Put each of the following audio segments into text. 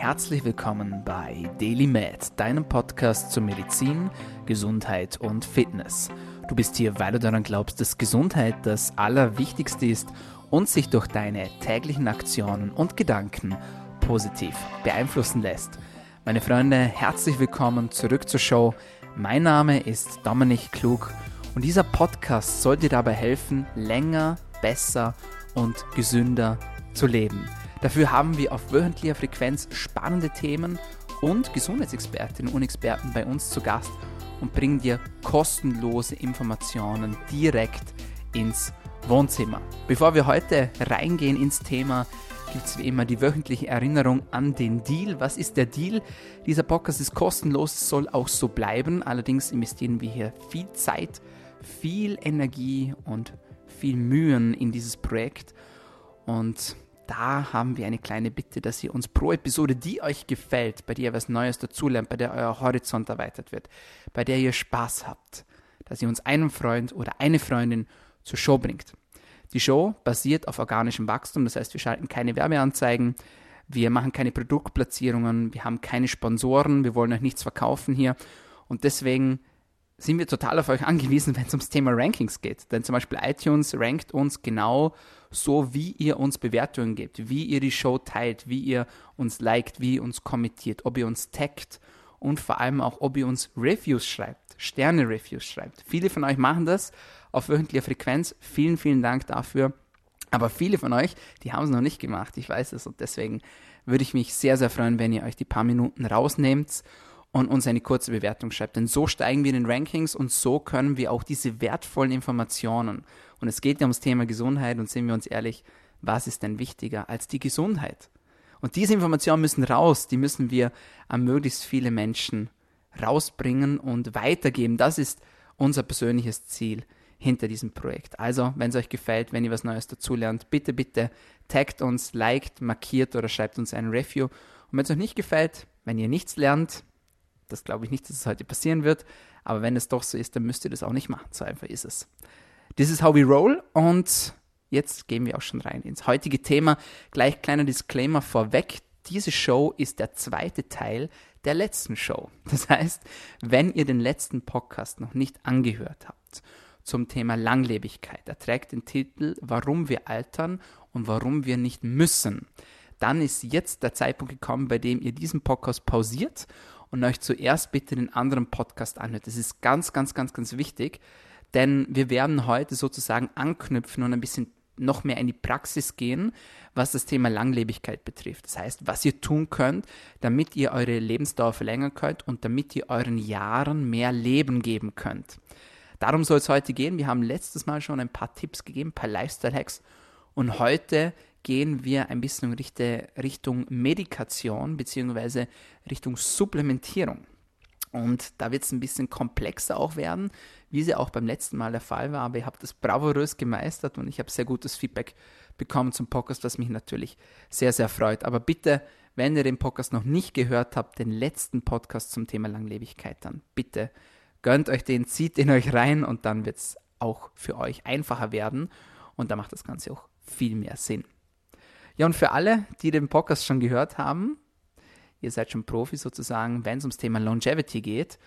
Herzlich willkommen bei Daily Med, deinem Podcast zur Medizin, Gesundheit und Fitness. Du bist hier, weil du daran glaubst, dass Gesundheit das Allerwichtigste ist und sich durch deine täglichen Aktionen und Gedanken positiv beeinflussen lässt. Meine Freunde, herzlich willkommen zurück zur Show. Mein Name ist Dominik Klug und dieser Podcast soll dir dabei helfen, länger, besser und gesünder zu leben. Dafür haben wir auf wöchentlicher Frequenz spannende Themen und Gesundheitsexpertinnen und Experten bei uns zu Gast und bringen dir kostenlose Informationen direkt ins Wohnzimmer. Bevor wir heute reingehen ins Thema, gibt es wie immer die wöchentliche Erinnerung an den Deal. Was ist der Deal? Dieser Podcast ist kostenlos, soll auch so bleiben. Allerdings investieren wir hier viel Zeit, viel Energie und viel Mühen in dieses Projekt. Und da haben wir eine kleine Bitte, dass ihr uns pro Episode, die euch gefällt, bei der ihr was Neues dazulernt, bei der euer Horizont erweitert wird, bei der ihr Spaß habt, dass ihr uns einen Freund oder eine Freundin zur Show bringt. Die Show basiert auf organischem Wachstum, das heißt, wir schalten keine Werbeanzeigen, wir machen keine Produktplatzierungen, wir haben keine Sponsoren, wir wollen euch nichts verkaufen hier und deswegen sind wir total auf euch angewiesen, wenn es ums Thema Rankings geht. Denn zum Beispiel iTunes rankt uns genau so, wie ihr uns Bewertungen gebt, wie ihr die Show teilt, wie ihr uns liked, wie ihr uns kommentiert, ob ihr uns taggt und vor allem auch, ob ihr uns Reviews schreibt, Sterne-Reviews schreibt. Viele von euch machen das auf wöchentlicher Frequenz. Vielen, vielen Dank dafür. Aber viele von euch, die haben es noch nicht gemacht. Ich weiß es und deswegen würde ich mich sehr, sehr freuen, wenn ihr euch die paar Minuten rausnehmt und uns eine kurze Bewertung schreibt. Denn so steigen wir in den Rankings und so können wir auch diese wertvollen Informationen, und es geht ja ums Thema Gesundheit und sind wir uns ehrlich, was ist denn wichtiger als die Gesundheit? Und diese Informationen müssen raus, die müssen wir an möglichst viele Menschen rausbringen und weitergeben. Das ist unser persönliches Ziel hinter diesem Projekt. Also, wenn es euch gefällt, wenn ihr was Neues dazulernt, bitte, bitte taggt uns, liked, markiert oder schreibt uns ein Review. Und wenn es euch nicht gefällt, wenn ihr nichts lernt, das glaube ich nicht, dass es heute passieren wird. Aber wenn es doch so ist, dann müsst ihr das auch nicht machen. So einfach ist es. This is how we roll und jetzt gehen wir auch schon rein ins heutige Thema. Gleich kleiner Disclaimer vorweg. Diese Show ist der zweite Teil der letzten Show. Das heißt, wenn ihr den letzten Podcast noch nicht angehört habt zum Thema Langlebigkeit, er trägt den Titel Warum wir altern und warum wir nicht müssen, dann ist jetzt der Zeitpunkt gekommen, bei dem ihr diesen Podcast pausiert und euch zuerst bitte den anderen Podcast anhört. Das ist ganz, ganz, ganz, ganz wichtig, denn wir werden heute sozusagen anknüpfen und ein bisschen noch mehr in die Praxis gehen, was das Thema Langlebigkeit betrifft. Das heißt, was ihr tun könnt, damit ihr eure Lebensdauer verlängern könnt und damit ihr euren Jahren mehr Leben geben könnt. Darum soll es heute gehen. Wir haben letztes Mal schon ein paar Tipps gegeben, ein paar Lifestyle-Hacks und heute gehen wir ein bisschen Richtung Medikation bzw. Richtung Supplementierung. Und da wird es ein bisschen komplexer auch werden, wie sie auch beim letzten Mal der Fall war. Aber ihr habt das bravourös gemeistert und ich habe sehr gutes Feedback bekommen zum Podcast, was mich natürlich sehr, sehr freut. Aber bitte, wenn ihr den Podcast noch nicht gehört habt, den letzten Podcast zum Thema Langlebigkeit, dann bitte gönnt euch den, zieht den euch rein und dann wird es auch für euch einfacher werden. Und da macht das Ganze auch viel mehr Sinn. Ja, und für alle, die den Podcast schon gehört haben, ihr seid schon Profi sozusagen, wenn es ums Thema Longevity geht.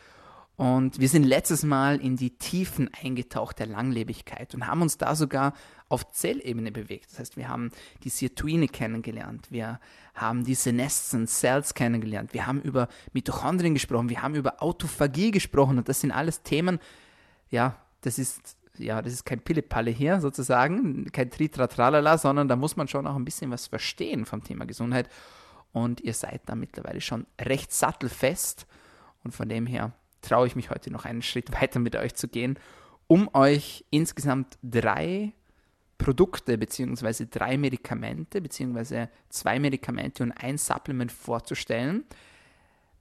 Und wir sind letztes Mal in die Tiefen eingetaucht der Langlebigkeit und haben uns da sogar auf Zellebene bewegt. Das heißt, wir haben die Sirtuine kennengelernt, wir haben die Senescent Cells kennengelernt, wir haben über Mitochondrien gesprochen, wir haben über Autophagie gesprochen und das sind alles Themen, ja, das ist ja, das ist kein Pillepalle hier sozusagen, kein Tritratralala, sondern da muss man schon auch ein bisschen was verstehen vom Thema Gesundheit. Und ihr seid da mittlerweile schon recht sattelfest. Und von dem her traue ich mich heute noch einen Schritt weiter mit euch zu gehen, um euch insgesamt drei Produkte bzw. drei Medikamente bzw. zwei Medikamente und ein Supplement vorzustellen,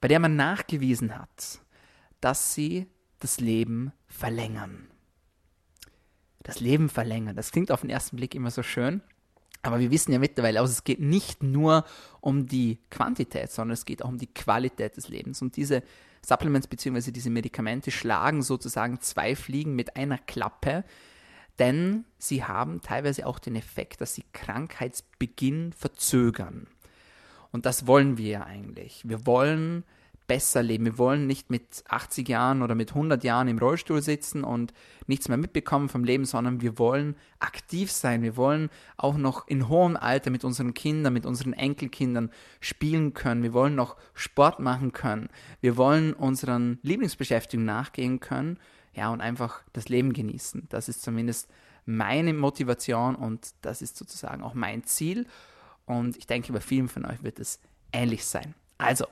bei der man nachgewiesen hat, dass sie das Leben verlängern das Leben verlängern. Das klingt auf den ersten Blick immer so schön. Aber wir wissen ja mittlerweile aus, es geht nicht nur um die Quantität, sondern es geht auch um die Qualität des Lebens. Und diese Supplements bzw. diese Medikamente schlagen sozusagen zwei Fliegen mit einer Klappe, denn sie haben teilweise auch den Effekt, dass sie Krankheitsbeginn verzögern. Und das wollen wir ja eigentlich. Wir wollen besser leben. Wir wollen nicht mit 80 Jahren oder mit 100 Jahren im Rollstuhl sitzen und nichts mehr mitbekommen vom Leben, sondern wir wollen aktiv sein. Wir wollen auch noch in hohem Alter mit unseren Kindern, mit unseren Enkelkindern spielen können. Wir wollen noch Sport machen können. Wir wollen unseren Lieblingsbeschäftigungen nachgehen können. Ja, und einfach das Leben genießen. Das ist zumindest meine Motivation und das ist sozusagen auch mein Ziel. Und ich denke, bei vielen von euch wird es ähnlich sein. Also,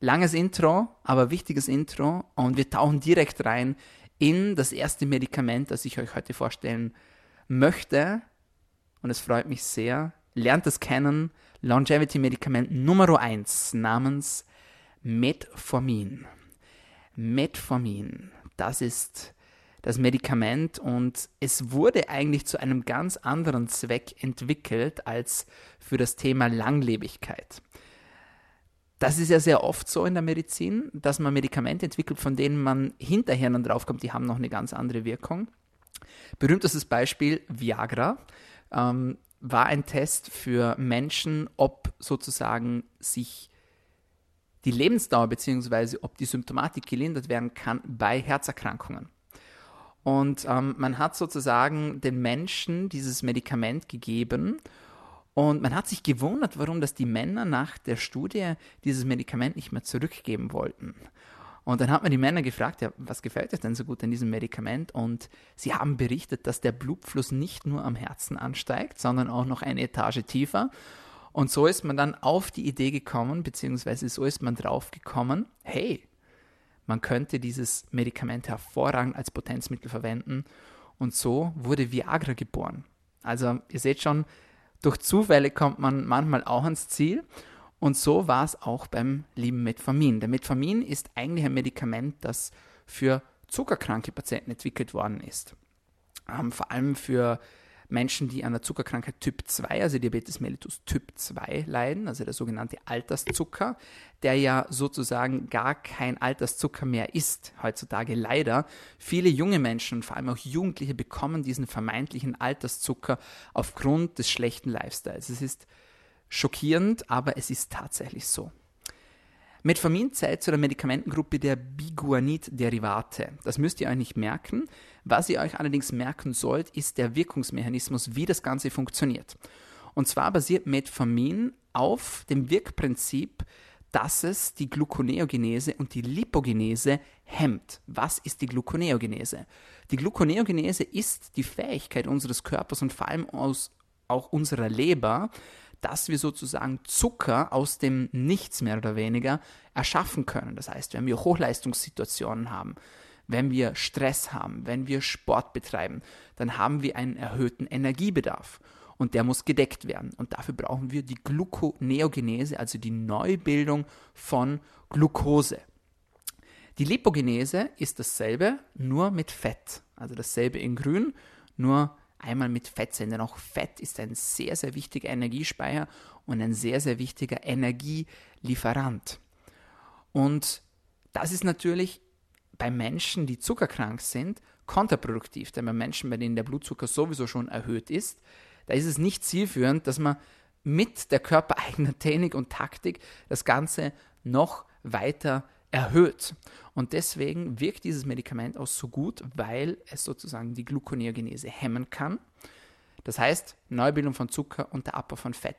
langes Intro, aber wichtiges Intro und wir tauchen direkt rein in das erste Medikament, das ich euch heute vorstellen möchte. Und es freut mich sehr. Lernt es kennen. Longevity-Medikament Nummer 1 namens Metformin. Metformin, das ist das Medikament und es wurde eigentlich zu einem ganz anderen Zweck entwickelt als für das Thema Langlebigkeit. Das ist ja sehr oft so in der Medizin, dass man Medikamente entwickelt, von denen man hinterher dann draufkommt, die haben noch eine ganz andere Wirkung. Berühmtestes Beispiel Viagra ähm, war ein Test für Menschen, ob sozusagen sich die Lebensdauer bzw. ob die Symptomatik gelindert werden kann bei Herzerkrankungen. Und ähm, man hat sozusagen den Menschen dieses Medikament gegeben und man hat sich gewundert, warum das die Männer nach der Studie dieses Medikament nicht mehr zurückgeben wollten. Und dann hat man die Männer gefragt, ja, was gefällt euch denn so gut an diesem Medikament? Und sie haben berichtet, dass der Blutfluss nicht nur am Herzen ansteigt, sondern auch noch eine Etage tiefer. Und so ist man dann auf die Idee gekommen, beziehungsweise so ist man drauf gekommen, hey, man könnte dieses Medikament hervorragend als Potenzmittel verwenden. Und so wurde Viagra geboren. Also ihr seht schon, durch Zufälle kommt man manchmal auch ans Ziel. Und so war es auch beim lieben Metformin. Der Metformin ist eigentlich ein Medikament, das für zuckerkranke Patienten entwickelt worden ist. Ähm, vor allem für Menschen, die an der Zuckerkrankheit Typ 2, also Diabetes mellitus Typ 2 leiden, also der sogenannte Alterszucker, der ja sozusagen gar kein Alterszucker mehr ist, heutzutage leider. Viele junge Menschen vor allem auch Jugendliche bekommen diesen vermeintlichen Alterszucker aufgrund des schlechten Lifestyles. Es ist schockierend, aber es ist tatsächlich so. Metformin zählt zu der Medikamentengruppe der Biguanid-Derivate. Das müsst ihr euch nicht merken. Was ihr euch allerdings merken sollt, ist der Wirkungsmechanismus, wie das Ganze funktioniert. Und zwar basiert Metformin auf dem Wirkprinzip, dass es die Gluconeogenese und die Lipogenese hemmt. Was ist die Gluconeogenese? Die Gluconeogenese ist die Fähigkeit unseres Körpers und vor allem aus, auch unserer Leber, dass wir sozusagen Zucker aus dem Nichts mehr oder weniger erschaffen können. Das heißt, wenn wir Hochleistungssituationen haben, wenn wir Stress haben, wenn wir Sport betreiben, dann haben wir einen erhöhten Energiebedarf und der muss gedeckt werden. Und dafür brauchen wir die Gluconeogenese, also die Neubildung von Glucose. Die Lipogenese ist dasselbe, nur mit Fett. Also dasselbe in grün, nur einmal mit Fett denn auch Fett ist ein sehr, sehr wichtiger Energiespeicher und ein sehr, sehr wichtiger Energielieferant. Und das ist natürlich bei Menschen, die zuckerkrank sind, kontraproduktiv. Denn bei Menschen, bei denen der Blutzucker sowieso schon erhöht ist, da ist es nicht zielführend, dass man mit der körpereigenen Technik und Taktik das Ganze noch weiter erhöht. Und deswegen wirkt dieses Medikament auch so gut, weil es sozusagen die Gluconeogenese hemmen kann. Das heißt, Neubildung von Zucker und der Abbau von Fett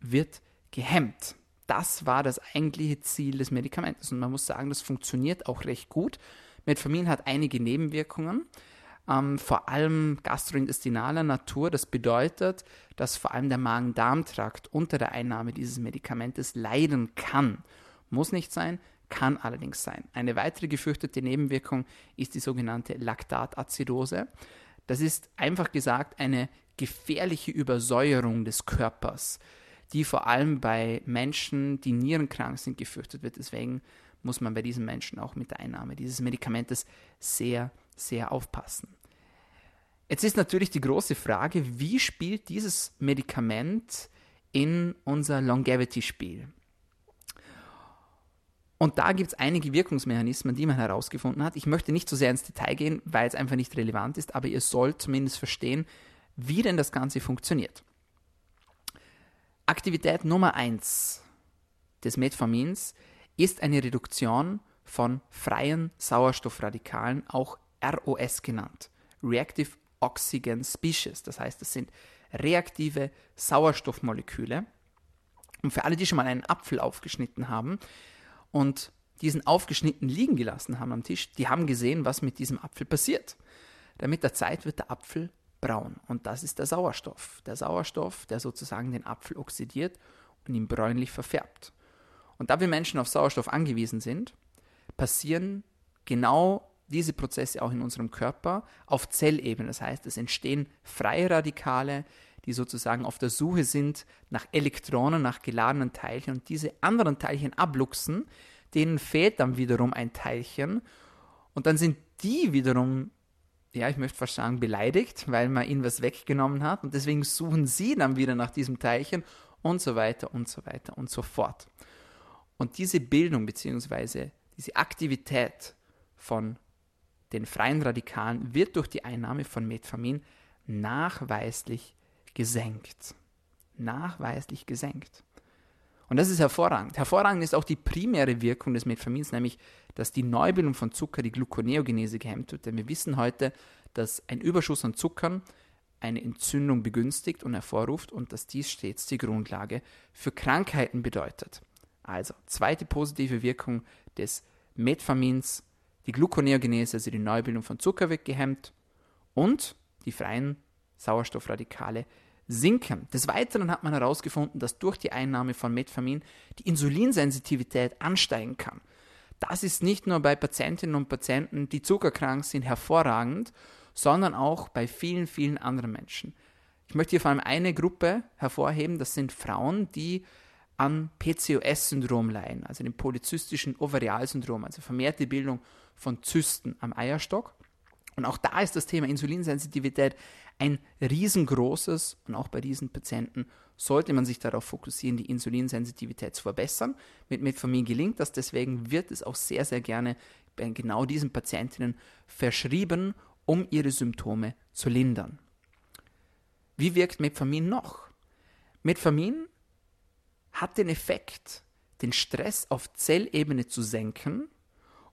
wird gehemmt. Das war das eigentliche Ziel des Medikamentes. Und man muss sagen, das funktioniert auch recht gut. Metformin hat einige Nebenwirkungen, ähm, vor allem gastrointestinaler Natur. Das bedeutet, dass vor allem der Magen-Darm-Trakt unter der Einnahme dieses Medikamentes leiden kann. Muss nicht sein, kann allerdings sein. Eine weitere gefürchtete Nebenwirkung ist die sogenannte Laktatazidose. Das ist einfach gesagt eine gefährliche Übersäuerung des Körpers, die vor allem bei Menschen, die nierenkrank sind, gefürchtet wird. Deswegen muss man bei diesen Menschen auch mit der Einnahme dieses Medikamentes sehr, sehr aufpassen. Jetzt ist natürlich die große Frage, wie spielt dieses Medikament in unser Longevity-Spiel? Und da gibt es einige Wirkungsmechanismen, die man herausgefunden hat. Ich möchte nicht so sehr ins Detail gehen, weil es einfach nicht relevant ist, aber ihr sollt zumindest verstehen, wie denn das Ganze funktioniert. Aktivität Nummer 1 des Metformins ist eine Reduktion von freien Sauerstoffradikalen, auch ROS genannt. Reactive Oxygen Species. Das heißt, das sind reaktive Sauerstoffmoleküle. Und für alle, die schon mal einen Apfel aufgeschnitten haben und diesen aufgeschnitten liegen gelassen haben am Tisch, die haben gesehen, was mit diesem Apfel passiert. Denn mit der Zeit wird der Apfel braun und das ist der Sauerstoff. Der Sauerstoff, der sozusagen den Apfel oxidiert und ihn bräunlich verfärbt. Und da wir Menschen auf Sauerstoff angewiesen sind, passieren genau diese Prozesse auch in unserem Körper auf Zellebene. Das heißt, es entstehen freie Radikale, die sozusagen auf der Suche sind nach Elektronen, nach geladenen Teilchen und diese anderen Teilchen abluchsen, denen fehlt dann wiederum ein Teilchen und dann sind die wiederum, ja, ich möchte fast sagen, beleidigt, weil man ihnen was weggenommen hat und deswegen suchen sie dann wieder nach diesem Teilchen und so weiter und so weiter und so fort. Und diese Bildung bzw. diese Aktivität von den freien Radikalen wird durch die Einnahme von Metformin nachweislich gesenkt. Nachweislich gesenkt. Und das ist hervorragend. Hervorragend ist auch die primäre Wirkung des Metformins, nämlich, dass die Neubildung von Zucker, die Gluconeogenese gehemmt wird. Denn wir wissen heute, dass ein Überschuss an Zuckern eine Entzündung begünstigt und hervorruft und dass dies stets die Grundlage für Krankheiten bedeutet. Also, zweite positive Wirkung des Metformins die Gluconeogenese, also die Neubildung von Zucker, wird gehemmt und die freien Sauerstoffradikale sinken. Des Weiteren hat man herausgefunden, dass durch die Einnahme von Metformin die Insulinsensitivität ansteigen kann. Das ist nicht nur bei Patientinnen und Patienten, die zuckerkrank sind, hervorragend, sondern auch bei vielen, vielen anderen Menschen. Ich möchte hier vor allem eine Gruppe hervorheben, das sind Frauen, die an PCOS-Syndrom leiden, also dem polyzystischen Ovarialsyndrom, also vermehrte Bildung von Zysten am Eierstock. Und auch da ist das Thema Insulinsensitivität ein riesengroßes und auch bei diesen Patienten sollte man sich darauf fokussieren, die Insulinsensitivität zu verbessern. Mit Metformin gelingt das, deswegen wird es auch sehr, sehr gerne bei genau diesen Patientinnen verschrieben, um ihre Symptome zu lindern. Wie wirkt Metformin noch? Metformin hat den Effekt, den Stress auf Zellebene zu senken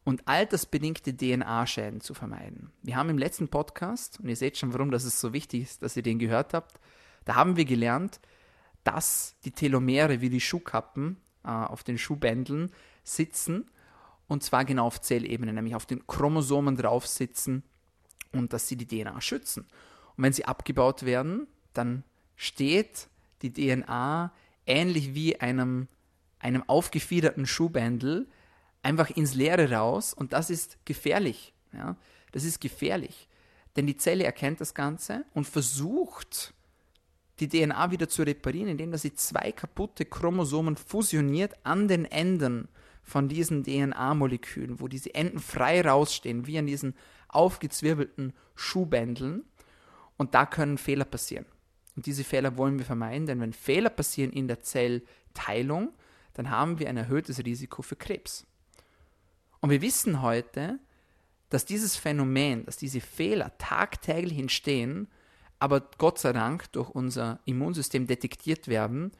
und altersbedingte DNA-Schäden zu vermeiden. Wir haben im letzten Podcast, und ihr seht schon, warum das so wichtig ist, dass ihr den gehört habt, da haben wir gelernt, dass die Telomere wie die Schuhkappen äh, auf den Schuhbändeln sitzen und zwar genau auf Zellebene, nämlich auf den Chromosomen drauf sitzen und dass sie die DNA schützen. Und wenn sie abgebaut werden, dann steht die DNA ähnlich wie einem, einem aufgefiederten Schuhbändel einfach ins Leere raus und das ist gefährlich. Ja? Das ist gefährlich. Denn die Zelle erkennt das Ganze und versucht, die DNA wieder zu reparieren, indem sie zwei kaputte Chromosomen fusioniert an den Enden von diesen DNA-Molekülen, wo diese Enden frei rausstehen, wie an diesen aufgezwirbelten Schuhbändeln. Und da können Fehler passieren. Und diese Fehler wollen wir vermeiden, denn wenn Fehler passieren in der Zellteilung, dann haben wir ein erhöhtes Risiko für Krebs. Und wir wissen heute, dass dieses Phänomen, dass diese Fehler tagtäglich entstehen, aber Gott sei Dank durch unser Immunsystem detektiert werden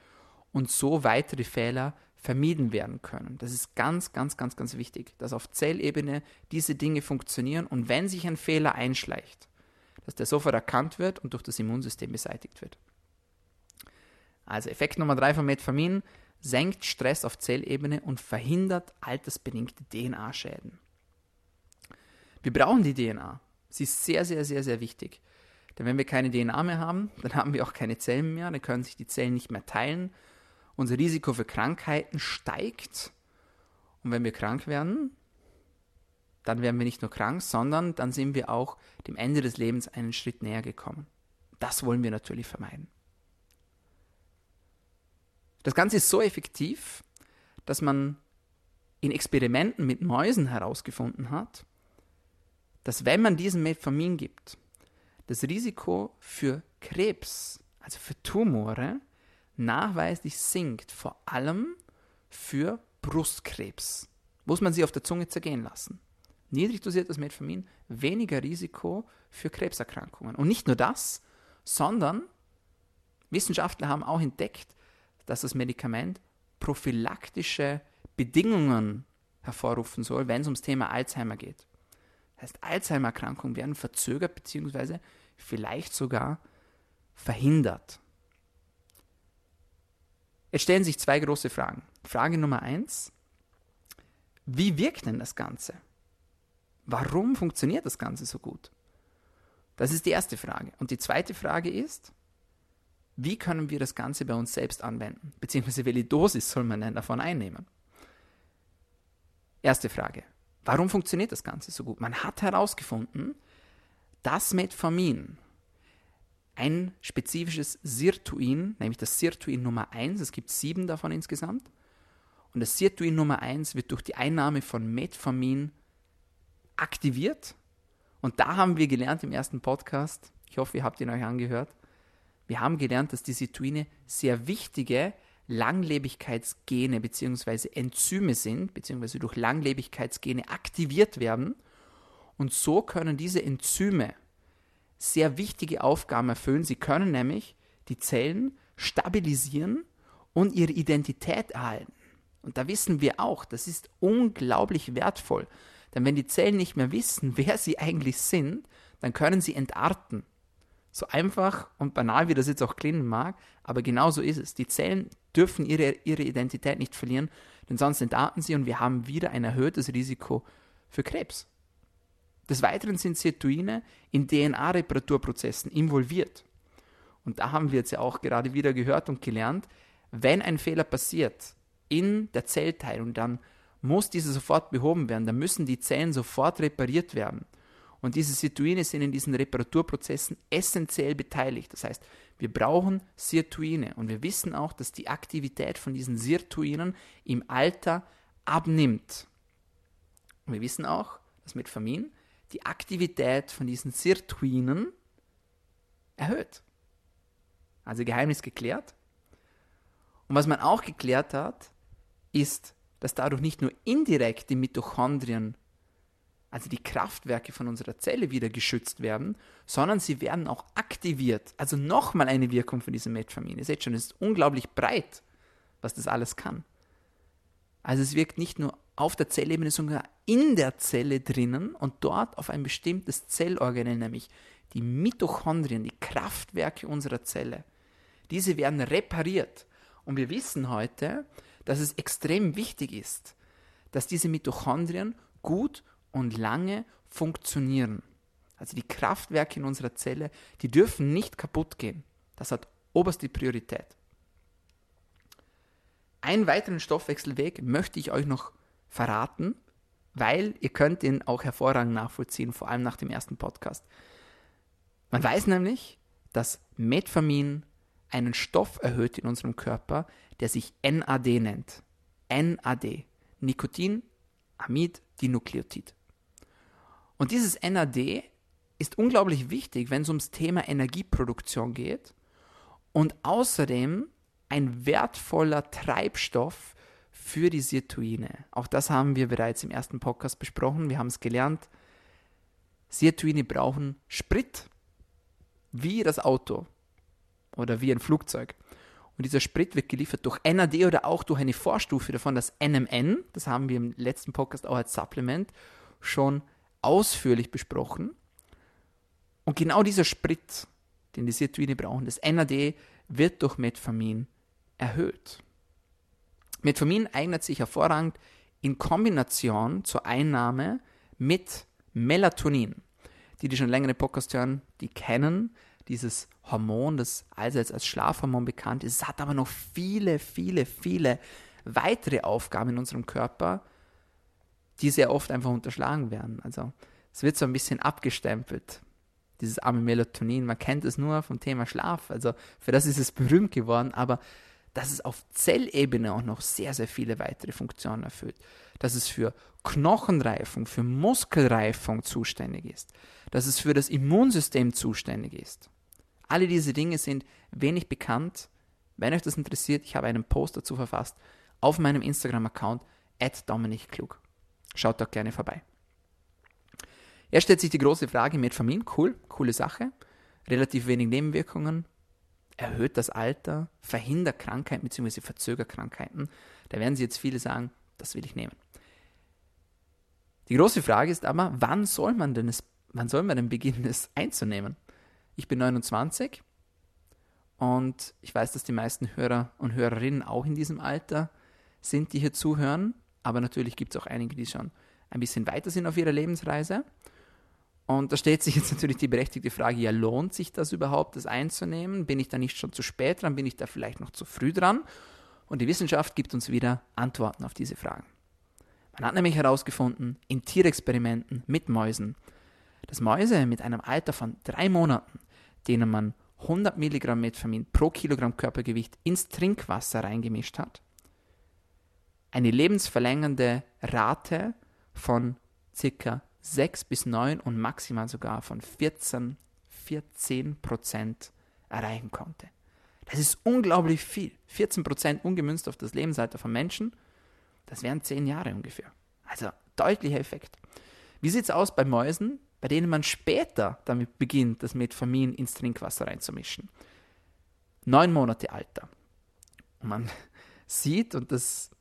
und so weitere Fehler vermieden werden können. Das ist ganz, ganz, ganz, ganz wichtig, dass auf Zellebene diese Dinge funktionieren und wenn sich ein Fehler einschleicht, dass der sofort erkannt wird und durch das Immunsystem beseitigt wird. Also Effekt Nummer drei von Metformin, senkt Stress auf Zellebene und verhindert altersbedingte DNA-Schäden. Wir brauchen die DNA. Sie ist sehr, sehr, sehr, sehr wichtig. Denn wenn wir keine DNA mehr haben, dann haben wir auch keine Zellen mehr, dann können sich die Zellen nicht mehr teilen. Unser Risiko für Krankheiten steigt. Und wenn wir krank werden, dann werden wir nicht nur krank, sondern dann sind wir auch dem Ende des Lebens einen Schritt näher gekommen. Das wollen wir natürlich vermeiden. Das Ganze ist so effektiv, dass man in Experimenten mit Mäusen herausgefunden hat, dass wenn man diesen Metformin gibt, das Risiko für Krebs, also für Tumore, nachweislich sinkt, vor allem für Brustkrebs. Muss man sie auf der Zunge zergehen lassen niedrig dosiertes Metformin weniger Risiko für Krebserkrankungen. Und nicht nur das, sondern Wissenschaftler haben auch entdeckt, dass das Medikament prophylaktische Bedingungen hervorrufen soll, wenn es ums Thema Alzheimer geht. Das heißt, Alzheimer-Erkrankungen werden verzögert bzw. vielleicht sogar verhindert. Jetzt stellen sich zwei große Fragen. Frage Nummer eins, wie wirkt denn das Ganze? Warum funktioniert das Ganze so gut? Das ist die erste Frage. Und die zweite Frage ist, wie können wir das Ganze bei uns selbst anwenden? Beziehungsweise welche Dosis soll man denn davon einnehmen? Erste Frage. Warum funktioniert das Ganze so gut? Man hat herausgefunden, dass Metformin ein spezifisches Sirtuin, nämlich das Sirtuin Nummer 1, es gibt sieben davon insgesamt, und das Sirtuin Nummer 1 wird durch die Einnahme von Metformin aktiviert. Und da haben wir gelernt im ersten Podcast, ich hoffe, ihr habt ihn euch angehört, wir haben gelernt, dass die Sirtuine sehr wichtige Langlebigkeitsgene bzw. Enzyme sind, bzw. durch Langlebigkeitsgene aktiviert werden. Und so können diese Enzyme sehr wichtige Aufgaben erfüllen. Sie können nämlich die Zellen stabilisieren und ihre Identität erhalten. Und da wissen wir auch, das ist unglaublich wertvoll. Denn wenn die Zellen nicht mehr wissen, wer sie eigentlich sind, dann können sie entarten. So einfach und banal, wie das jetzt auch klingen mag, aber genau so ist es. Die Zellen dürfen ihre, ihre Identität nicht verlieren, denn sonst entarten sie und wir haben wieder ein erhöhtes Risiko für Krebs. Des Weiteren sind Sirtuine in DNA-Reparaturprozessen involviert. Und da haben wir jetzt ja auch gerade wieder gehört und gelernt, wenn ein Fehler passiert, in der Zellteilung, dann muss diese sofort behoben werden. Dann müssen die Zellen sofort repariert werden. Und diese Sirtuine sind in diesen Reparaturprozessen essentiell beteiligt. Das heißt, wir brauchen Sirtuine und wir wissen auch, dass die Aktivität von diesen Sirtuinen im Alter abnimmt. Und wir wissen auch, dass Metformin die Aktivität von diesen Sirtuinen erhöht. Also Geheimnis geklärt. Und was man auch geklärt hat, ist, dass dadurch nicht nur indirekt die Mitochondrien, also die Kraftwerke von unserer Zelle wieder geschützt werden, sondern sie werden auch aktiviert. Also nochmal eine Wirkung von diesem Metformin. Ihr seht schon, es ist unglaublich breit, was das alles kann. Also es wirkt nicht nur auf der Zellebene, sondern in der Zelle drinnen und dort auf ein bestimmtes Zellorganell, nämlich die Mitochondrien, die Kraftwerke unserer Zelle. Diese werden repariert. Und wir wissen heute, dass es extrem wichtig ist, dass diese Mitochondrien gut und lange funktionieren. Also die Kraftwerke in unserer Zelle, die dürfen nicht kaputt gehen. Das hat oberste Priorität. Einen weiteren Stoffwechselweg möchte ich euch noch verraten, weil ihr könnt ihn auch hervorragend nachvollziehen, vor allem nach dem ersten Podcast. Man weiß nämlich, dass Metformin einen Stoff erhöht in unserem Körper, der sich NAD nennt. NAD. Nikotin, Amid, Dinukleotid. Und dieses NAD ist unglaublich wichtig, wenn es ums Thema Energieproduktion geht und außerdem ein wertvoller Treibstoff für die Sirtuine. Auch das haben wir bereits im ersten Podcast besprochen. Wir haben es gelernt. Sirtuine brauchen Sprit, wie das Auto oder wie ein Flugzeug. Und dieser Sprit wird geliefert durch NAD oder auch durch eine Vorstufe davon, das NMN. Das haben wir im letzten Podcast auch als Supplement schon ausführlich besprochen. Und genau dieser Sprit, den die Sirtuine brauchen, das NAD, wird durch Metformin erhöht. Metformin eignet sich hervorragend in Kombination zur Einnahme mit Melatonin. Die, die schon länger den Podcast hören, die kennen dieses Hormon, das allseits als Schlafhormon bekannt ist. Es hat aber noch viele, viele, viele weitere Aufgaben in unserem Körper, die sehr oft einfach unterschlagen werden. Also es wird so ein bisschen abgestempelt, dieses arme Melatonin. Man kennt es nur vom Thema Schlaf. Also für das ist es berühmt geworden, aber dass es auf Zellebene auch noch sehr, sehr viele weitere Funktionen erfüllt. Dass es für Knochenreifung, für Muskelreifung zuständig ist. Dass es für das Immunsystem zuständig ist. Alle diese Dinge sind wenig bekannt. Wenn euch das interessiert, ich habe einen Post dazu verfasst auf meinem Instagram-Account @dominikklug. Schaut doch gerne vorbei. Jetzt stellt sich die große Frage, Metformin, cool, coole Sache, relativ wenig Nebenwirkungen, erhöht das Alter, verhindert Krankheiten bzw. verzögert Krankheiten. Da werden Sie jetzt viele sagen, das will ich nehmen. Die große Frage ist aber, wann soll man denn, es, wann soll man denn beginnen, es einzunehmen? Ich bin 29 und ich weiß, dass die meisten Hörer und Hörerinnen auch in diesem Alter sind, die hier zuhören. Aber natürlich gibt es auch einige, die schon ein bisschen weiter sind auf ihrer Lebensreise. Und da stellt sich jetzt natürlich die berechtigte Frage, ja, lohnt sich das überhaupt, das einzunehmen? Bin ich da nicht schon zu spät dran? Bin ich da vielleicht noch zu früh dran? Und die Wissenschaft gibt uns wieder Antworten auf diese Fragen. Man hat nämlich herausgefunden, in Tierexperimenten mit Mäusen, dass Mäuse mit einem Alter von drei Monaten, denen man 100 Milligramm Metformin pro Kilogramm Körpergewicht ins Trinkwasser reingemischt hat, eine lebensverlängernde Rate von ca. 6 bis 9 und maximal sogar von 14, 14 Prozent erreichen konnte. Das ist unglaublich viel. 14 Prozent ungemünzt auf das Lebensalter von Menschen, das wären 10 Jahre ungefähr. Also deutlicher Effekt. Wie sieht es aus bei Mäusen, bei denen man später damit beginnt, das Metformin ins Trinkwasser reinzumischen? Neun Monate Alter. Und man sieht, und das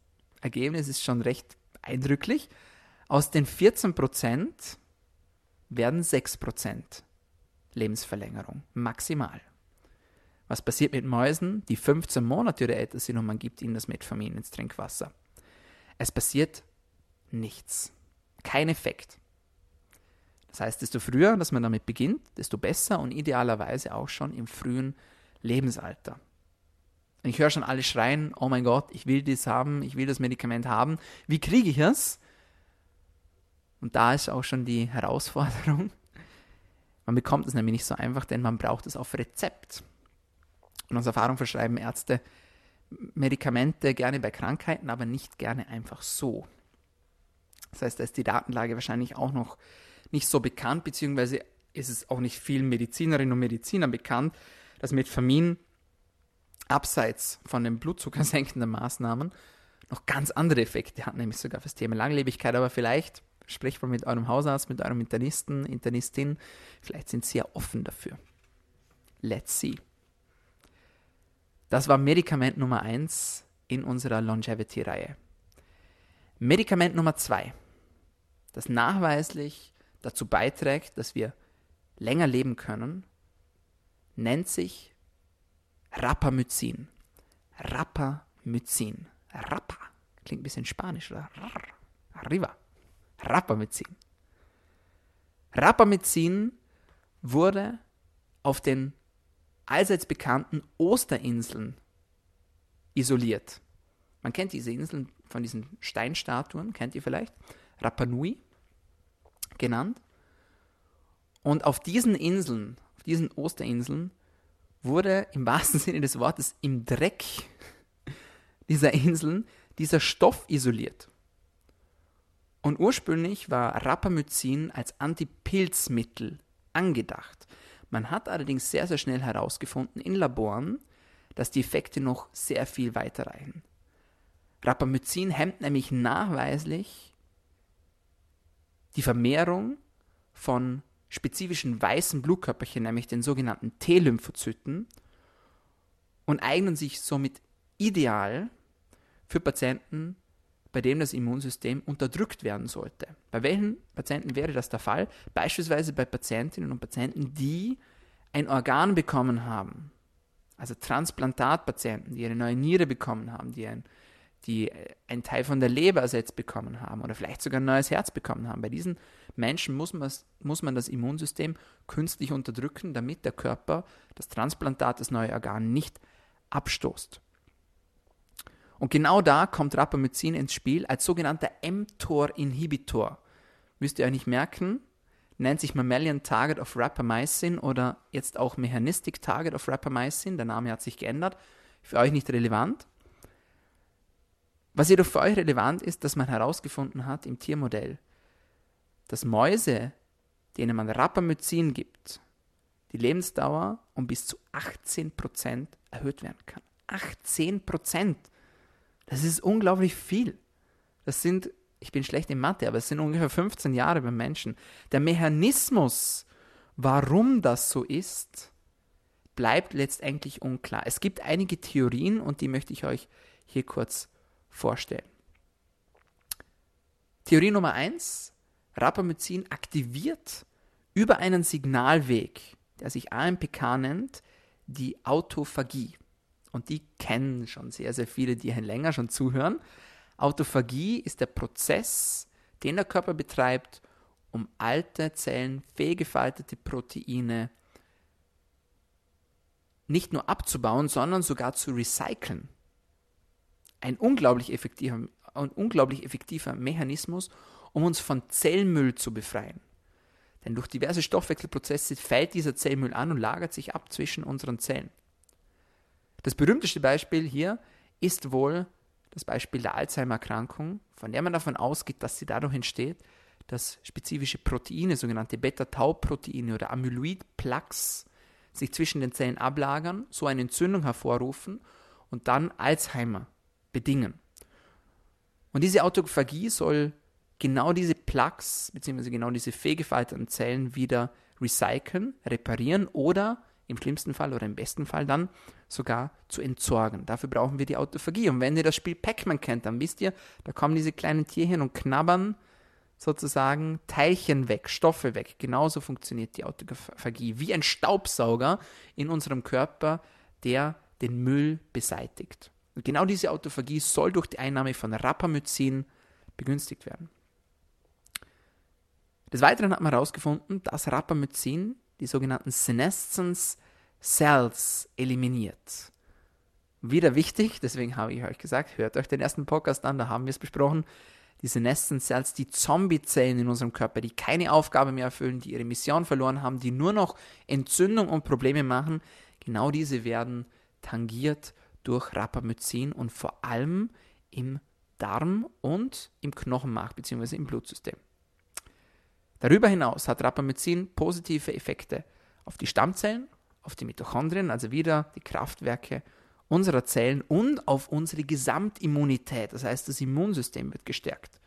Ergebnis ist schon recht eindrücklich, aus den 14 Prozent werden 6 Prozent Lebensverlängerung, maximal. Was passiert mit Mäusen, die 15 Monate oder älter sind und man gibt ihnen das Metformin ins Trinkwasser? Es passiert nichts. Kein Effekt. Das heißt, desto früher, dass man damit beginnt, desto besser und idealerweise auch schon im frühen Lebensalter. Ich höre schon alle schreien, oh mein Gott, ich will das haben, ich will das Medikament haben. Wie kriege ich es? Und da ist auch schon die Herausforderung. Man bekommt es nämlich nicht so einfach, denn man braucht es auf Rezept. Und aus Erfahrung verschreiben Ärzte Medikamente gerne bei Krankheiten, aber nicht gerne einfach so. Das heißt, da ist die Datenlage wahrscheinlich auch noch nicht so bekannt, beziehungsweise ist es auch nicht vielen Medizinerinnen und Medizinern bekannt, dass Metformin abseits von den blutzuckersenkenden Maßnahmen noch ganz andere Effekte hat, nämlich sogar fürs Thema Langlebigkeit. Aber vielleicht Sprecht mal mit eurem Hausarzt, mit eurem Internisten, Internistin. Vielleicht sind sie ja offen dafür. Let's see. Das war Medikament Nummer 1 in unserer Longevity-Reihe. Medikament Nummer 2, das nachweislich dazu beiträgt, dass wir länger leben können, nennt sich Rapamycin. Rapamycin. Rapa. Klingt ein bisschen spanisch, oder? Arriba. Rapamycin. Rapamycin wurde auf den allseits bekannten Osterinseln isoliert. Man kennt diese Inseln von diesen Steinstatuen, kennt ihr vielleicht? Rapa Nui genannt. Und auf diesen Inseln, auf diesen Osterinseln, wurde im wahrsten Sinne des Wortes im Dreck dieser Inseln dieser Stoff isoliert. Und ursprünglich war Rapamycin als Antipilzmittel angedacht. Man hat allerdings sehr, sehr schnell herausgefunden in Laboren, dass die Effekte noch sehr viel weiter reichen. Rapamycin hemmt nämlich nachweislich die Vermehrung von spezifischen weißen Blutkörperchen, nämlich den sogenannten T-Lymphozyten, und eignen sich somit ideal für Patienten bei dem das Immunsystem unterdrückt werden sollte. Bei welchen Patienten wäre das der Fall? Beispielsweise bei Patientinnen und Patienten, die ein Organ bekommen haben, also Transplantatpatienten, die eine neue Niere bekommen haben, die ein, die einen Teil von der Leber ersetzt bekommen haben oder vielleicht sogar ein neues Herz bekommen haben. Bei diesen Menschen muss man, muss man das Immunsystem künstlich unterdrücken, damit der Körper das Transplantat, das neue Organ nicht abstoßt. Und genau da kommt Rapamycin ins Spiel als sogenannter mTOR-Inhibitor. Müsst ihr euch nicht merken, nennt sich Mammalian Target of Rapamycin oder jetzt auch Mechanistic Target of Rapamycin. Der Name hat sich geändert. Für euch nicht relevant. Was jedoch für euch relevant ist, dass man herausgefunden hat im Tiermodell, dass Mäuse, denen man Rapamycin gibt, die Lebensdauer um bis zu 18% erhöht werden kann. 18%! Das ist unglaublich viel. Das sind, ich bin schlecht in Mathe, aber es sind ungefähr 15 Jahre beim Menschen. Der Mechanismus, warum das so ist, bleibt letztendlich unklar. Es gibt einige Theorien und die möchte ich euch hier kurz vorstellen. Theorie Nummer 1. Rapamycin aktiviert über einen Signalweg, der sich AMPK nennt, die Autophagie. Und die kennen schon sehr, sehr viele, die hier länger schon zuhören. Autophagie ist der Prozess, den der Körper betreibt, um alte Zellen, fehlgefaltete Proteine nicht nur abzubauen, sondern sogar zu recyceln. Ein unglaublich effektiver, ein unglaublich effektiver Mechanismus, um uns von Zellmüll zu befreien. Denn durch diverse Stoffwechselprozesse fällt dieser Zellmüll an und lagert sich ab zwischen unseren Zellen. Das berühmteste Beispiel hier ist wohl das Beispiel der Alzheimer-Erkrankung, von der man davon ausgeht, dass sie dadurch entsteht, dass spezifische Proteine, sogenannte Beta-Tau-Proteine oder Amyloid-Plaques, sich zwischen den Zellen ablagern, so eine Entzündung hervorrufen und dann Alzheimer bedingen. Und diese Autophagie soll genau diese Plaques bzw. genau diese fehlgefalteten Zellen wieder recyceln, reparieren oder im schlimmsten Fall oder im besten Fall dann sogar zu entsorgen. Dafür brauchen wir die Autophagie. Und wenn ihr das Spiel Pac-Man kennt, dann wisst ihr, da kommen diese kleinen Tierchen und knabbern sozusagen Teilchen weg, Stoffe weg. Genauso funktioniert die Autophagie. Wie ein Staubsauger in unserem Körper, der den Müll beseitigt. Und genau diese Autophagie soll durch die Einnahme von Rapamycin begünstigt werden. Des Weiteren hat man herausgefunden, dass Rapamycin die sogenannten Senescence Cells eliminiert. Wieder wichtig, deswegen habe ich euch gesagt, hört euch den ersten Podcast an, da haben wir es besprochen. Die Senescence Cells, die Zombie-Zellen in unserem Körper, die keine Aufgabe mehr erfüllen, die ihre Mission verloren haben, die nur noch Entzündung und Probleme machen, genau diese werden tangiert durch Rapamycin und vor allem im Darm und im Knochenmark bzw. im Blutsystem. Darüber hinaus hat Rapamycin positive Effekte auf die Stammzellen, auf die Mitochondrien, also wieder die Kraftwerke unserer Zellen und auf unsere Gesamtimmunität, das heißt das Immunsystem wird gestärkt.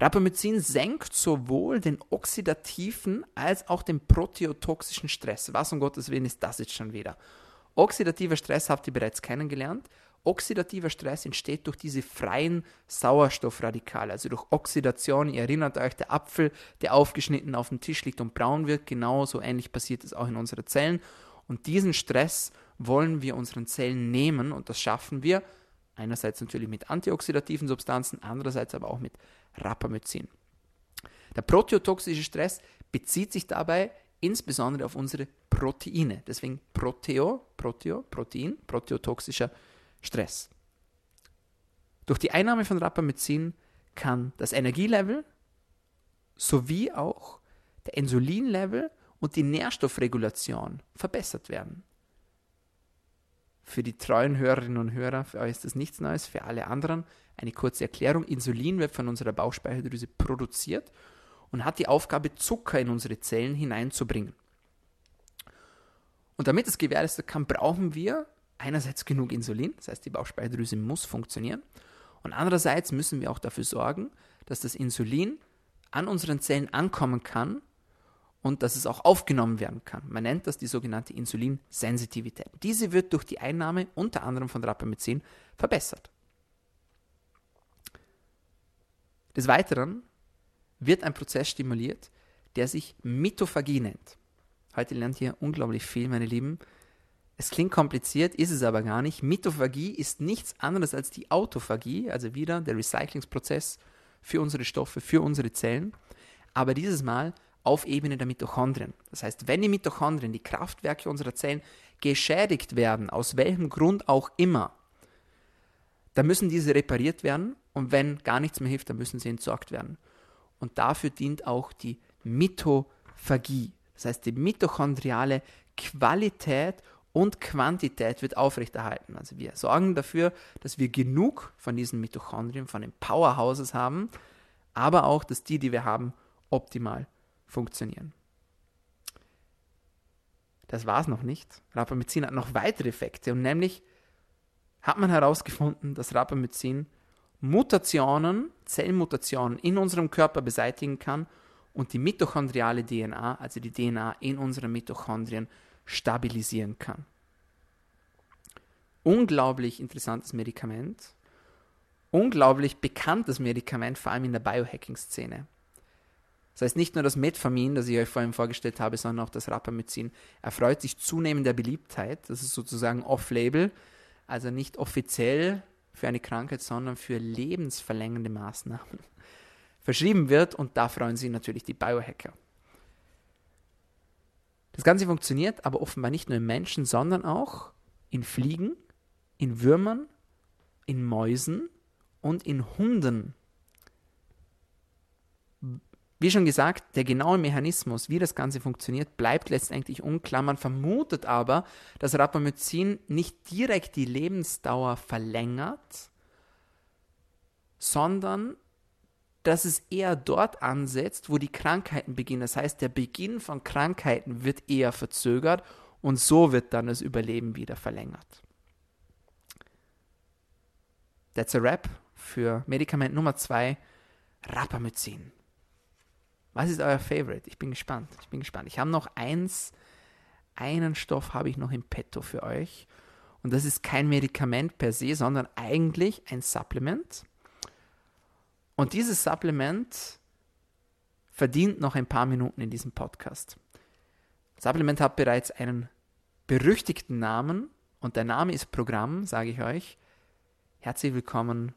Rapamycin senkt sowohl den oxidativen als auch den proteotoxischen Stress. Was um Gottes Willen ist das jetzt schon wieder? Oxidativer Stress habt ihr bereits kennengelernt. Oxidativer Stress entsteht durch diese freien Sauerstoffradikale, also durch Oxidation. Ihr erinnert euch, der Apfel, der aufgeschnitten auf dem Tisch liegt und braun wird, genauso ähnlich passiert es auch in unseren Zellen. Und diesen Stress wollen wir unseren Zellen nehmen und das schaffen wir einerseits natürlich mit antioxidativen Substanzen, andererseits aber auch mit Rapamycin. Der proteotoxische Stress bezieht sich dabei insbesondere auf unsere Proteine. Deswegen Proteo, Proteo, Protein, proteotoxischer Stress. Durch die Einnahme von Rapamycin kann das Energielevel sowie auch der Insulinlevel und die Nährstoffregulation verbessert werden. Für die treuen Hörerinnen und Hörer, für euch ist das nichts Neues, für alle anderen eine kurze Erklärung. Insulin wird von unserer Bauchspeicheldrüse produziert und hat die Aufgabe, Zucker in unsere Zellen hineinzubringen. Und damit es gewährleistet kann, brauchen wir einerseits genug Insulin, das heißt die Bauchspeicheldrüse muss funktionieren, und andererseits müssen wir auch dafür sorgen, dass das Insulin an unseren Zellen ankommen kann und dass es auch aufgenommen werden kann. Man nennt das die sogenannte Insulinsensitivität. Diese wird durch die Einnahme unter anderem von Rapamycin verbessert. Des Weiteren wird ein Prozess stimuliert, der sich Mitophagie nennt. Heute lernt ihr unglaublich viel, meine Lieben. Es klingt kompliziert, ist es aber gar nicht. Mitophagie ist nichts anderes als die Autophagie, also wieder der Recyclingsprozess für unsere Stoffe, für unsere Zellen, aber dieses Mal auf Ebene der Mitochondrien. Das heißt, wenn die Mitochondrien, die Kraftwerke unserer Zellen, geschädigt werden, aus welchem Grund auch immer, dann müssen diese repariert werden und wenn gar nichts mehr hilft, dann müssen sie entsorgt werden. Und dafür dient auch die Mitophagie. Das heißt, die mitochondriale Qualität und Quantität wird aufrechterhalten. Also wir sorgen dafür, dass wir genug von diesen Mitochondrien, von den Powerhouses haben, aber auch, dass die, die wir haben, optimal funktionieren. Das war es noch nicht. Rapamycin hat noch weitere Effekte und nämlich hat man herausgefunden, dass Rapamycin Mutationen, Zellmutationen in unserem Körper beseitigen kann und die mitochondriale DNA, also die DNA in unseren Mitochondrien, stabilisieren kann. Unglaublich interessantes Medikament, unglaublich bekanntes Medikament, vor allem in der Biohacking-Szene. Das heißt nicht nur das Metformin, das ich euch vorhin vorgestellt habe, sondern auch das Rapamycin erfreut sich zunehmender Beliebtheit. Das ist sozusagen off-label, also nicht offiziell für eine Krankheit, sondern für lebensverlängernde Maßnahmen verschrieben wird und da freuen sich natürlich die Biohacker. Das Ganze funktioniert aber offenbar nicht nur in Menschen, sondern auch in Fliegen, in Würmern, in Mäusen und in Hunden wie schon gesagt, der genaue Mechanismus, wie das Ganze funktioniert, bleibt letztendlich unklar. Man vermutet aber, dass Rapamycin nicht direkt die Lebensdauer verlängert, sondern dass es eher dort ansetzt, wo die Krankheiten beginnen. Das heißt, der Beginn von Krankheiten wird eher verzögert und so wird dann das Überleben wieder verlängert. That's a wrap für Medikament Nummer 2, Rapamycin. Was ist euer Favorite? Ich bin gespannt. Ich bin gespannt. Ich habe noch eins, einen Stoff habe ich noch im Petto für euch. Und das ist kein Medikament per se, sondern eigentlich ein Supplement. Und dieses Supplement verdient noch ein paar Minuten in diesem Podcast. Das Supplement hat bereits einen berüchtigten Namen und der Name ist Programm, sage ich euch. Herzlich willkommen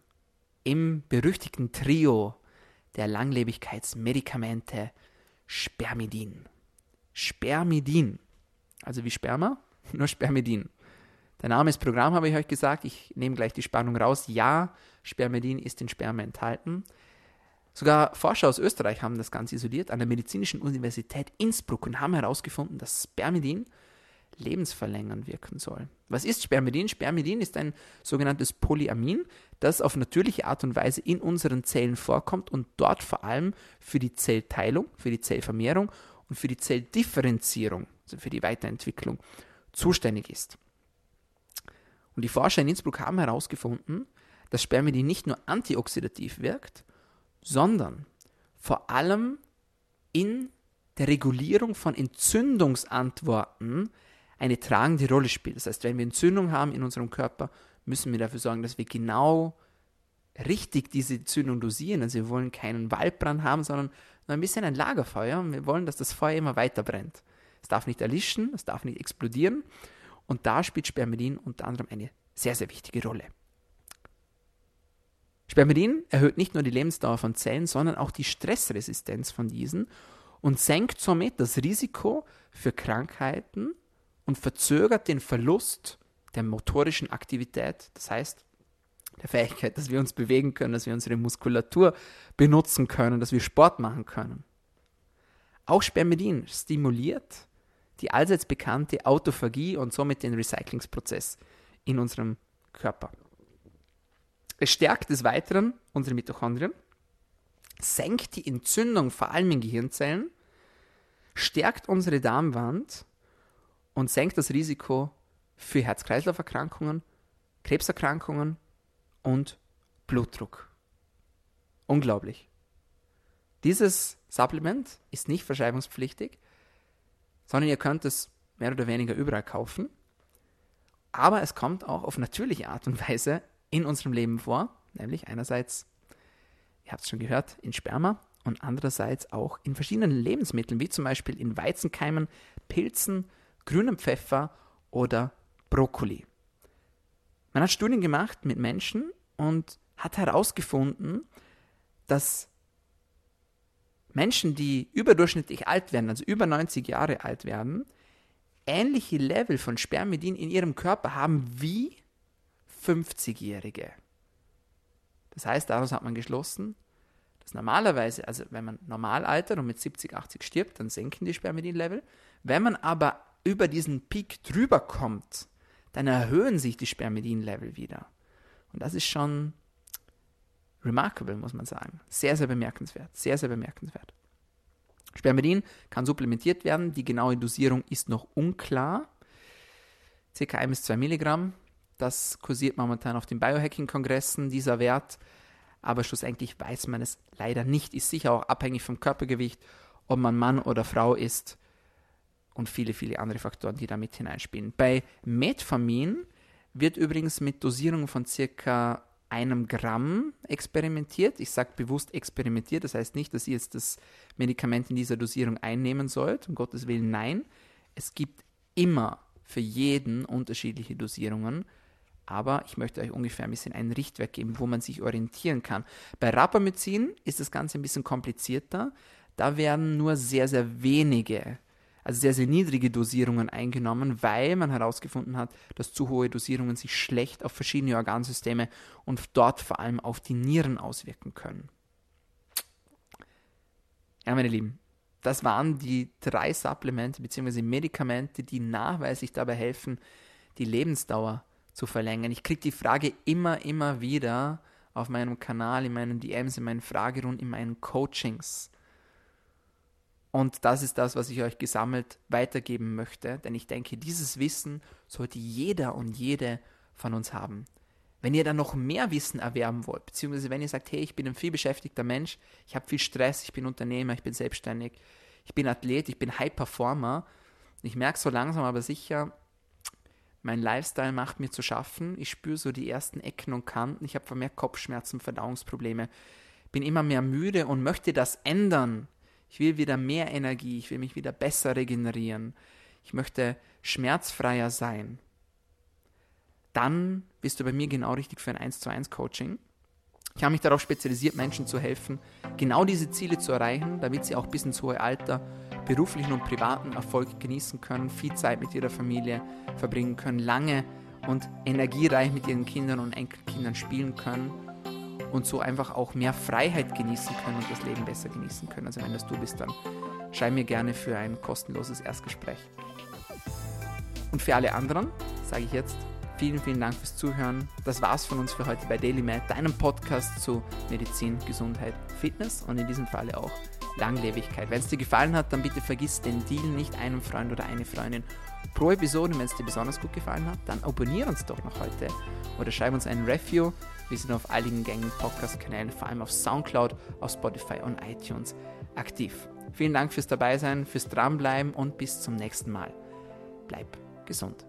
im berüchtigten Trio der Langlebigkeitsmedikamente Spermidin. Spermidin. Also wie Sperma, nur Spermidin. Der Name ist Programm, habe ich euch gesagt. Ich nehme gleich die Spannung raus. Ja, Spermidin ist in Sperma enthalten. Sogar Forscher aus Österreich haben das Ganze isoliert an der Medizinischen Universität Innsbruck und haben herausgefunden, dass Spermidin lebensverlängern wirken soll. Was ist Spermidin? Spermidin ist ein sogenanntes Polyamin, das auf natürliche Art und Weise in unseren Zellen vorkommt und dort vor allem für die Zellteilung, für die Zellvermehrung und für die Zelldifferenzierung, also für die Weiterentwicklung, zuständig ist. Und die Forscher in Innsbruck haben herausgefunden, dass Spermidin nicht nur antioxidativ wirkt, sondern vor allem in der Regulierung von Entzündungsantworten eine tragende Rolle spielt. Das heißt, wenn wir Entzündung haben in unserem Körper, müssen wir dafür sorgen, dass wir genau richtig diese Entzündung dosieren. Also wir wollen keinen Waldbrand haben, sondern nur ein bisschen ein Lagerfeuer. Und wir wollen, dass das Feuer immer weiter brennt. Es darf nicht erlischen, es darf nicht explodieren. Und da spielt Spermidin unter anderem eine sehr, sehr wichtige Rolle. Spermidin erhöht nicht nur die Lebensdauer von Zellen, sondern auch die Stressresistenz von diesen und senkt somit das Risiko für Krankheiten und verzögert den Verlust der motorischen Aktivität, das heißt der Fähigkeit, dass wir uns bewegen können, dass wir unsere Muskulatur benutzen können, dass wir Sport machen können. Auch Spermidin stimuliert die allseits bekannte Autophagie und somit den Recyclingsprozess in unserem Körper. Es stärkt des Weiteren unsere Mitochondrien, senkt die Entzündung vor allem in Gehirnzellen, stärkt unsere Darmwand und senkt das Risiko für Herz-Kreislauf-Erkrankungen, Krebserkrankungen und Blutdruck. Unglaublich. Dieses Supplement ist nicht verschreibungspflichtig, sondern ihr könnt es mehr oder weniger überall kaufen. Aber es kommt auch auf natürliche Art und Weise in unserem Leben vor, nämlich einerseits, ihr habt es schon gehört, in Sperma und andererseits auch in verschiedenen Lebensmitteln, wie zum Beispiel in Weizenkeimen, Pilzen, grünem Pfeffer oder Brokkoli. Man hat Studien gemacht mit Menschen und hat herausgefunden, dass Menschen, die überdurchschnittlich alt werden, also über 90 Jahre alt werden, ähnliche Level von Spermidin in ihrem Körper haben wie 50-Jährige. Das heißt, daraus hat man geschlossen, dass normalerweise, also wenn man normal altert und mit 70, 80 stirbt, dann senken die Spermidin-Level. Wenn man aber über diesen Peak drüber kommt, dann erhöhen sich die Spermidin-Level wieder. Und das ist schon remarkable, muss man sagen. Sehr, sehr bemerkenswert. Sehr, sehr bemerkenswert. Spermidin kann supplementiert werden. Die genaue Dosierung ist noch unklar. Circa 1 bis 2 Milligramm. Das kursiert momentan auf den Biohacking-Kongressen, dieser Wert. Aber schlussendlich weiß man es leider nicht. Ist sicher auch abhängig vom Körpergewicht, ob man Mann oder Frau ist und viele, viele andere Faktoren, die da mit hineinspielen. Bei Metformin wird übrigens mit Dosierungen von circa einem Gramm experimentiert. Ich sage bewusst experimentiert, das heißt nicht, dass ihr jetzt das Medikament in dieser Dosierung einnehmen sollt. Um Gottes Willen, nein. Es gibt immer für jeden unterschiedliche Dosierungen. Aber ich möchte euch ungefähr ein bisschen einen Richtwert geben, wo man sich orientieren kann. Bei Rapamycin ist das Ganze ein bisschen komplizierter. Da werden nur sehr, sehr wenige also sehr, sehr niedrige Dosierungen eingenommen, weil man herausgefunden hat, dass zu hohe Dosierungen sich schlecht auf verschiedene Organsysteme und dort vor allem auf die Nieren auswirken können. Ja, meine Lieben, das waren die drei Supplemente bzw. Medikamente, die nachweislich dabei helfen, die Lebensdauer zu verlängern. Ich kriege die Frage immer, immer wieder auf meinem Kanal, in meinen DMs, in meinen Fragerunden, in meinen Coachings. Und das ist das, was ich euch gesammelt weitergeben möchte, denn ich denke, dieses Wissen sollte jeder und jede von uns haben. Wenn ihr dann noch mehr Wissen erwerben wollt, beziehungsweise wenn ihr sagt, hey, ich bin ein vielbeschäftigter Mensch, ich habe viel Stress, ich bin Unternehmer, ich bin selbstständig, ich bin Athlet, ich bin High Performer, ich merke so langsam aber sicher, mein Lifestyle macht mir zu schaffen, ich spüre so die ersten Ecken und Kanten, ich habe vermehrt Kopfschmerzen, Verdauungsprobleme, bin immer mehr müde und möchte das ändern, ich will wieder mehr Energie, ich will mich wieder besser regenerieren, ich möchte schmerzfreier sein. Dann bist du bei mir genau richtig für ein 1 zu 1 Coaching. Ich habe mich darauf spezialisiert, Menschen zu helfen, genau diese Ziele zu erreichen, damit sie auch bis ins hohe Alter beruflichen und privaten Erfolg genießen können, viel Zeit mit ihrer Familie verbringen können, lange und energiereich mit ihren Kindern und Enkelkindern spielen können und so einfach auch mehr Freiheit genießen können und das Leben besser genießen können. Also wenn das du bist, dann schreib mir gerne für ein kostenloses Erstgespräch. Und für alle anderen sage ich jetzt vielen, vielen Dank fürs Zuhören. Das war's von uns für heute bei DailyMed, deinem Podcast zu Medizin, Gesundheit, Fitness und in diesem Falle auch Langlebigkeit. Wenn es dir gefallen hat, dann bitte vergiss den Deal nicht einem Freund oder eine Freundin pro Episode. Wenn es dir besonders gut gefallen hat, dann abonniere uns doch noch heute oder schreib uns einen Review. Wir sind auf einigen gängigen Podcast-Kanälen, vor allem auf Soundcloud, auf Spotify und iTunes aktiv. Vielen Dank fürs Dabeisein, fürs Dranbleiben und bis zum nächsten Mal. Bleib gesund.